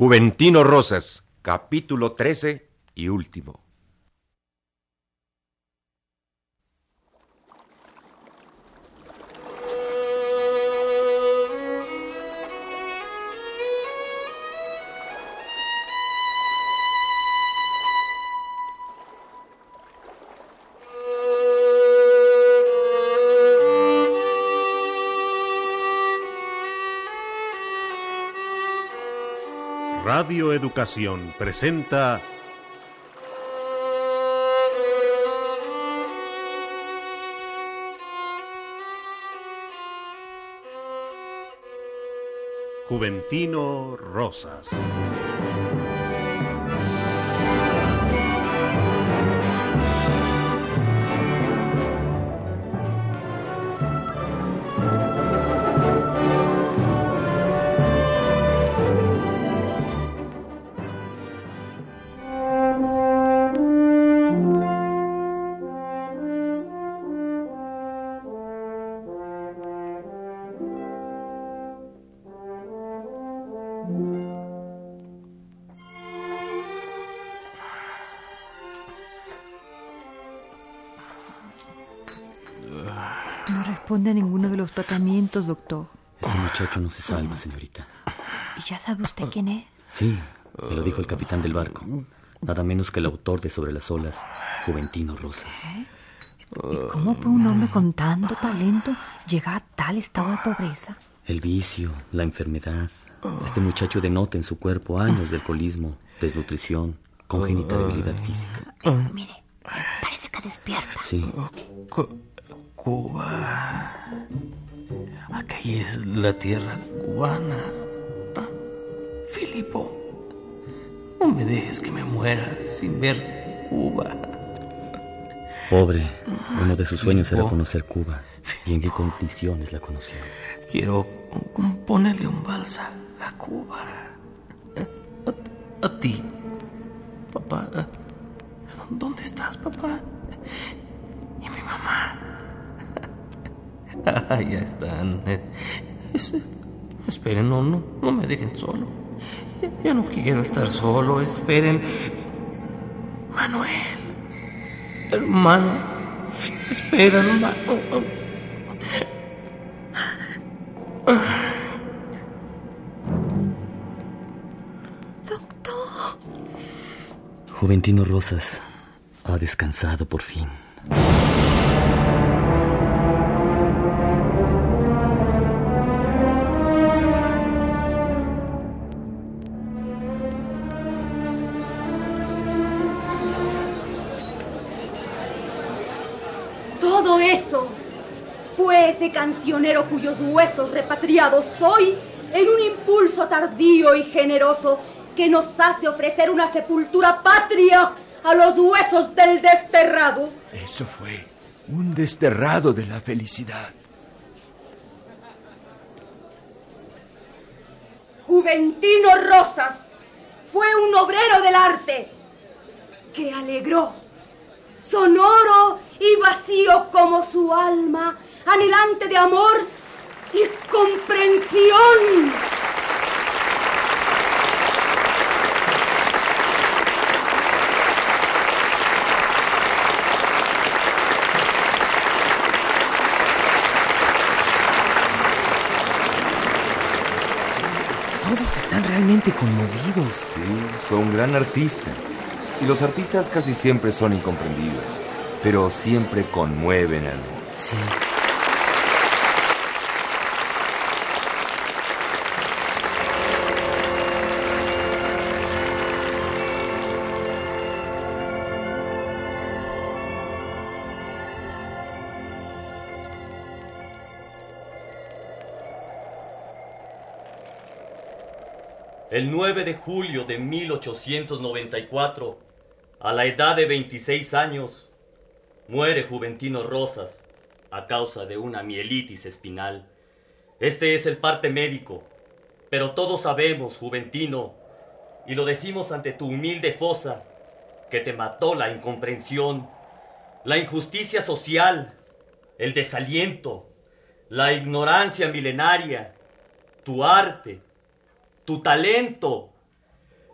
Juventino Rosas, capítulo 13 y último. Radio Educación presenta Juventino Rosas. Responde a ninguno de los tratamientos, doctor. El muchacho no se salva, señorita. ¿Y ya sabe usted quién es? Sí, me lo dijo el capitán del barco. Nada menos que el autor de Sobre las olas, Juventino Rosas. ¿Y cómo puede un hombre con tanto talento llegar a tal estado de pobreza? El vicio, la enfermedad. Este muchacho denota en su cuerpo años de alcoholismo, desnutrición, congénita debilidad física. Mire, parece que despierta. Sí, Cuba. Aquí es la tierra cubana. Ah, Filipo, no me dejes que me muera sin ver Cuba. pobre. Uno de sus sueños era conocer Cuba. ¿Y en qué condiciones la conoció? Quiero ponerle un balsa a Cuba. A, a ti, papá. ¿Dónde estás, papá? ¿Y mi mamá? Ah, ya están. Es- esperen, no, no, no me dejen solo. Ya, ya no quiero estar solo. Esperen. Manuel. Hermano. Espera, hermano. Doctor. Juventino Rosas ha descansado por fin. Ese cancionero cuyos huesos repatriados hoy en un impulso tardío y generoso que nos hace ofrecer una sepultura patria a los huesos del desterrado. Eso fue un desterrado de la felicidad. Juventino Rosas fue un obrero del arte que alegró, sonoro y vacío como su alma, anhelante de amor y comprensión. Todos están realmente conmovidos. Sí, fue un gran artista. Y los artistas casi siempre son incomprendidos, pero siempre conmueven al Sí. El 9 de julio de 1894, a la edad de 26 años, muere Juventino Rosas a causa de una mielitis espinal. Este es el parte médico, pero todos sabemos, Juventino, y lo decimos ante tu humilde fosa, que te mató la incomprensión, la injusticia social, el desaliento, la ignorancia milenaria, tu arte, tu talento,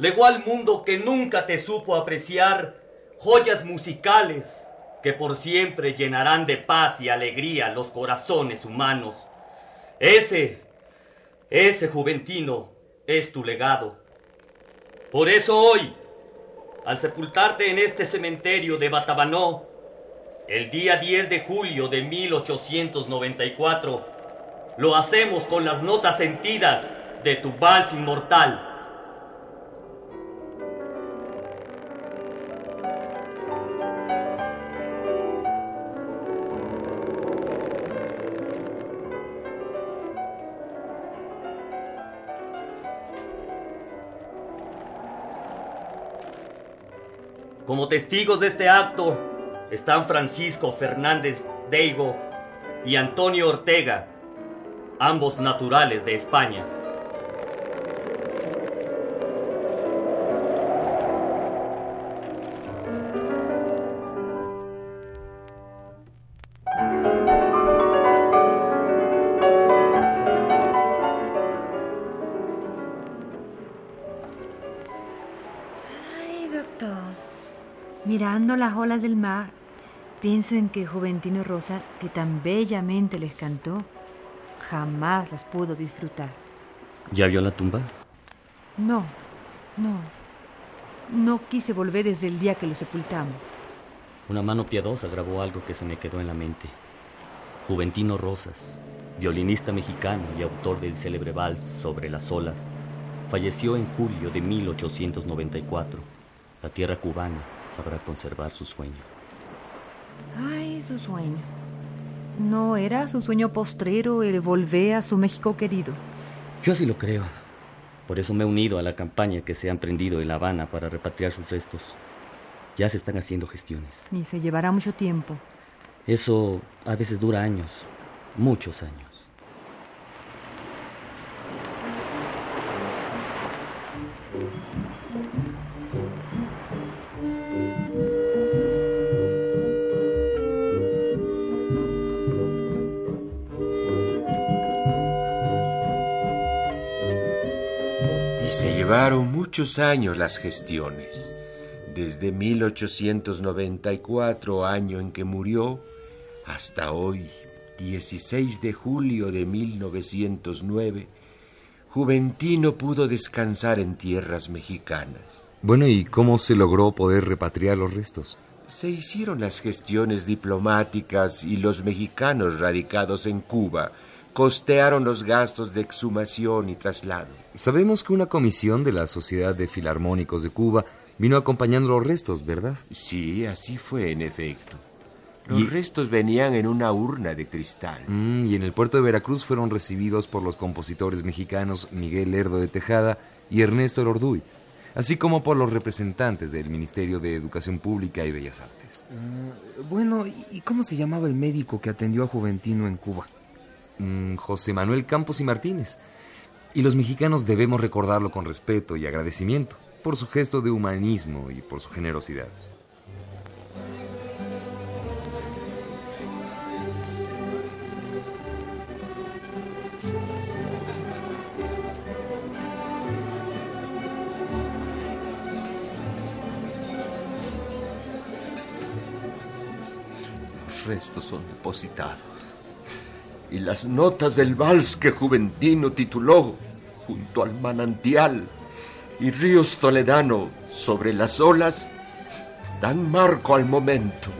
legó al mundo que nunca te supo apreciar joyas musicales que por siempre llenarán de paz y alegría los corazones humanos. Ese, ese Juventino es tu legado. Por eso hoy, al sepultarte en este cementerio de Batabanó, el día 10 de julio de 1894, lo hacemos con las notas sentidas de tu vals inmortal. Como testigos de este acto están Francisco Fernández Deigo y Antonio Ortega, ambos naturales de España. Doctor. Mirando las olas del mar, pienso en que Juventino Rosa, que tan bellamente les cantó, jamás las pudo disfrutar. ¿Ya vio la tumba? No, no. No quise volver desde el día que lo sepultamos. Una mano piadosa grabó algo que se me quedó en la mente. Juventino Rosas, violinista mexicano y autor del célebre vals Sobre las olas, falleció en julio de 1894. La tierra cubana sabrá conservar su sueño. Ay, su sueño. ¿No era su sueño postrero el volver a su México querido? Yo así lo creo. Por eso me he unido a la campaña que se ha emprendido en La Habana para repatriar sus restos. Ya se están haciendo gestiones. Y se llevará mucho tiempo. Eso a veces dura años, muchos años. Llevaron muchos años las gestiones. Desde 1894, año en que murió, hasta hoy, 16 de julio de 1909, Juventino pudo descansar en tierras mexicanas. Bueno, ¿y cómo se logró poder repatriar los restos? Se hicieron las gestiones diplomáticas y los mexicanos radicados en Cuba costearon los gastos de exhumación y traslado. Sabemos que una comisión de la Sociedad de Filarmónicos de Cuba vino acompañando los restos, ¿verdad? Sí, así fue en efecto. Los Y- restos venían en una urna de cristal. Mm, y en el puerto de Veracruz fueron recibidos por los compositores mexicanos Miguel Lerdo de Tejada y Ernesto Lorduy, así como por los representantes del Ministerio de Educación Pública y Bellas Artes. Bueno, ¿y y cómo se llamaba el médico que atendió a Juventino en Cuba? Mm, José Manuel Campos y Martínez. Y los mexicanos debemos recordarlo con respeto y agradecimiento por su gesto de humanismo y por su generosidad. Los restos son depositados. Y las notas del vals que Juventino tituló junto al manantial y ríos toledano sobre las olas dan marco al momento.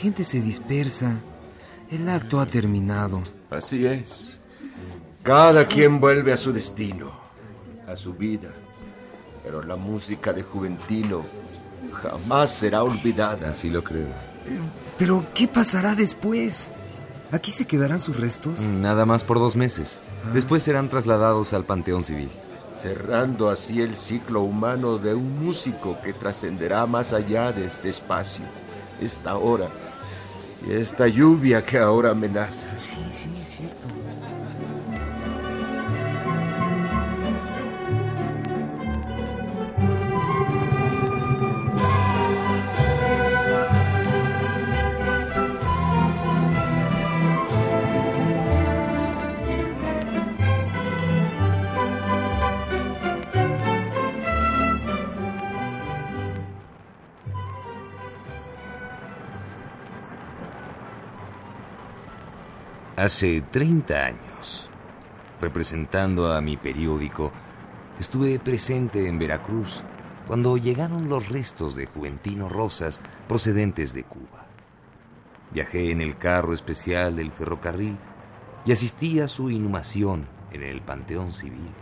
Gente se dispersa. El acto ha terminado. Así es. Cada quien vuelve a su destino, a su vida. Pero la música de Juventino jamás será olvidada. Así lo creo. Pero, ¿qué pasará después? ¿Aquí se quedarán sus restos? Mm, Nada más por dos meses. Después serán trasladados al Panteón Civil. cerrando así el ciclo humano de un músico que trascenderá más allá de este espacio. esta hora y esta lluvia que ahora amenaza. Hace 30 años, representando a mi periódico, estuve presente en Veracruz cuando llegaron los restos de Juventino Rosas procedentes de Cuba. Viajé en el carro especial del ferrocarril y asistí a su inhumación en el Panteón Civil.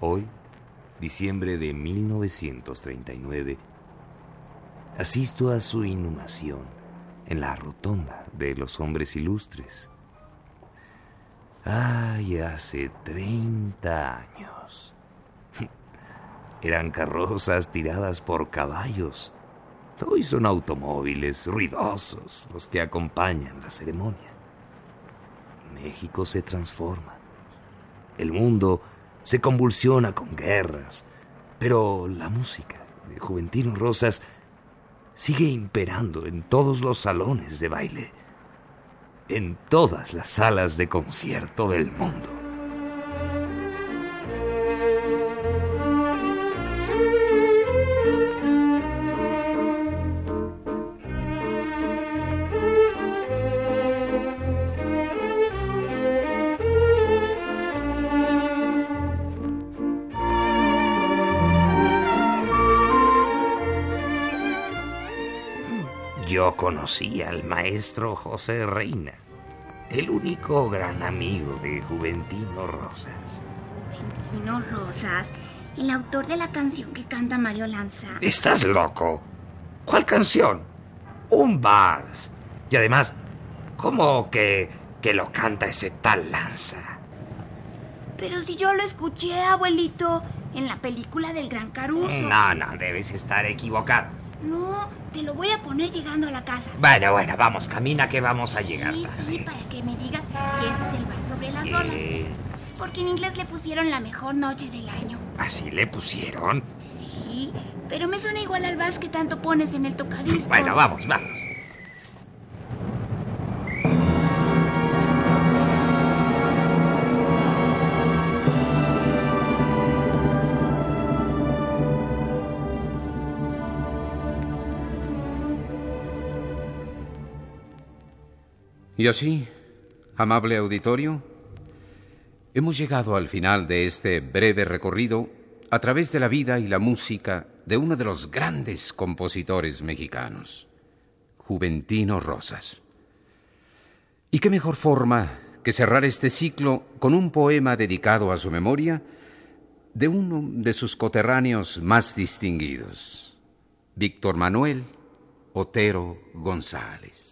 Hoy, diciembre de 1939, asisto a su inhumación en la rotonda de los hombres ilustres. Ay, hace 30 años. Eran carrozas tiradas por caballos. Hoy son automóviles ruidosos los que acompañan la ceremonia. México se transforma. El mundo se convulsiona con guerras, pero la música de Juventino Rosas sigue imperando en todos los salones de baile en todas las salas de concierto del mundo. Yo conocí al maestro José Reina, el único gran amigo de Juventino Rosas. Juventino Rosas, el autor de la canción que canta Mario Lanza. ¿Estás loco? ¿Cuál canción? Un vals. Y además, ¿cómo que, que lo canta ese tal Lanza? Pero si yo lo escuché, abuelito, en la película del Gran Caruso. No, no, debes estar equivocado. No, te lo voy a poner llegando a la casa. Bueno, bueno, vamos, camina que vamos a llegar. Sí, sí, para que me digas si ese es el bar sobre las olas. Eh, Porque en inglés le pusieron la mejor noche del año. ¿Así le pusieron? Sí, pero me suena igual al vals que tanto pones en el tocadiscos. Bueno, vamos, vamos. Y así, amable auditorio, hemos llegado al final de este breve recorrido a través de la vida y la música de uno de los grandes compositores mexicanos, Juventino Rosas. ¿Y qué mejor forma que cerrar este ciclo con un poema dedicado a su memoria de uno de sus coterráneos más distinguidos, Víctor Manuel Otero González?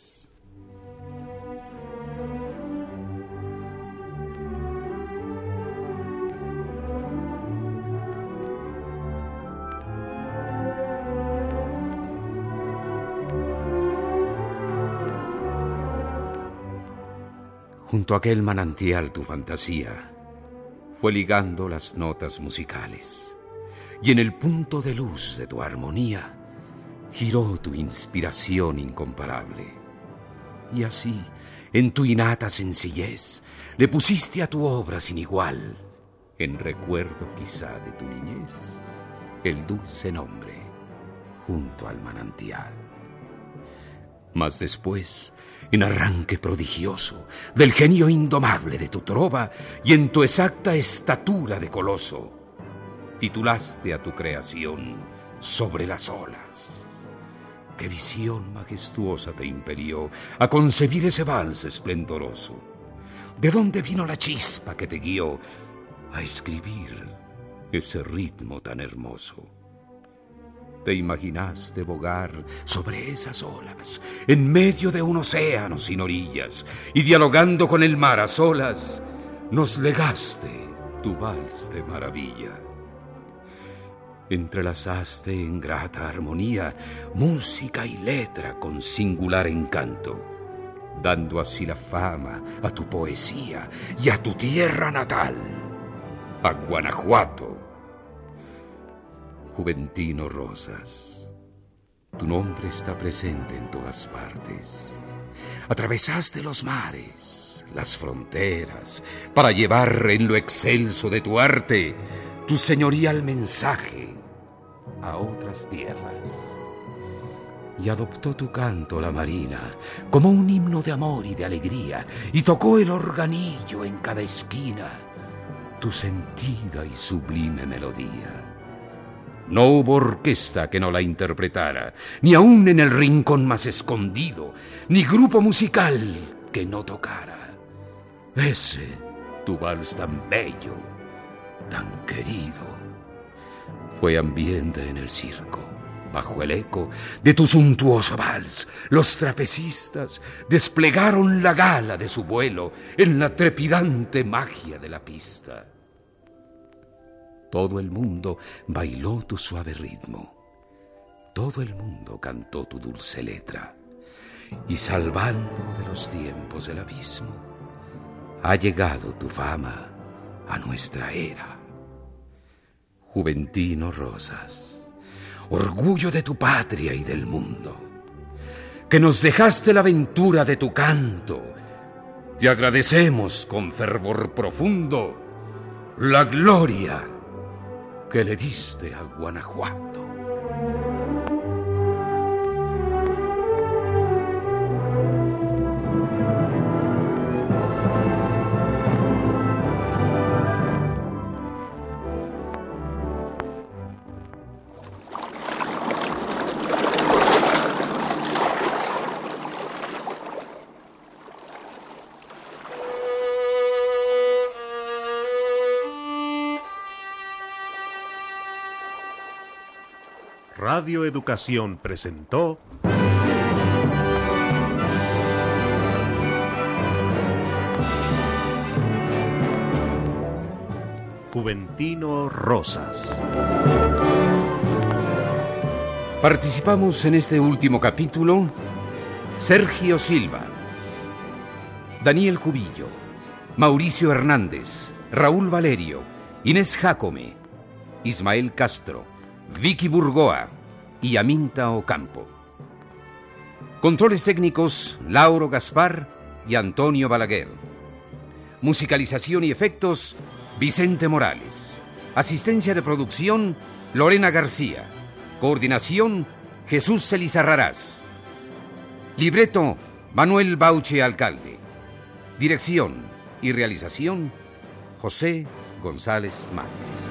Junto a aquel manantial tu fantasía fue ligando las notas musicales, y en el punto de luz de tu armonía giró tu inspiración incomparable. Y así, en tu innata sencillez, le pusiste a tu obra sin igual, en recuerdo quizá de tu niñez, el dulce nombre junto al manantial. Mas después, en arranque prodigioso del genio indomable de tu trova y en tu exacta estatura de coloso, titulaste a tu creación sobre las olas. Qué visión majestuosa te impelió a concebir ese vals esplendoroso. ¿De dónde vino la chispa que te guió a escribir ese ritmo tan hermoso? ¿Te imaginaste bogar sobre esas olas, en medio de un océano sin orillas, y dialogando con el mar a solas, nos legaste tu vals de maravilla? Entrelazaste en grata armonía música y letra con singular encanto, dando así la fama a tu poesía y a tu tierra natal, a Guanajuato. Juventino Rosas, tu nombre está presente en todas partes. Atravesaste los mares, las fronteras, para llevar en lo excelso de tu arte tu señorial mensaje a otras tierras. Y adoptó tu canto la marina como un himno de amor y de alegría, y tocó el organillo en cada esquina tu sentida y sublime melodía. No hubo orquesta que no la interpretara, ni aun en el rincón más escondido, ni grupo musical que no tocara. Ese, tu vals tan bello, tan querido, fue ambiente en el circo. Bajo el eco de tu suntuoso vals, los trapecistas desplegaron la gala de su vuelo en la trepidante magia de la pista. Todo el mundo bailó tu suave ritmo. Todo el mundo cantó tu dulce letra. Y salvando de los tiempos del abismo, ha llegado tu fama a nuestra era. Juventino Rosas, orgullo de tu patria y del mundo, que nos dejaste la aventura de tu canto, te agradecemos con fervor profundo la gloria que le diste a Guanajuato. Radio Educación presentó Juventino Rosas. Participamos en este último capítulo Sergio Silva, Daniel Cubillo, Mauricio Hernández, Raúl Valerio, Inés Jacome, Ismael Castro, Vicky Burgoa y Aminta Ocampo. Controles técnicos Lauro Gaspar y Antonio Balaguer. Musicalización y efectos Vicente Morales. Asistencia de producción Lorena García. Coordinación Jesús Celizarrarás. Libreto Manuel Bauche Alcalde. Dirección y realización José González Márquez.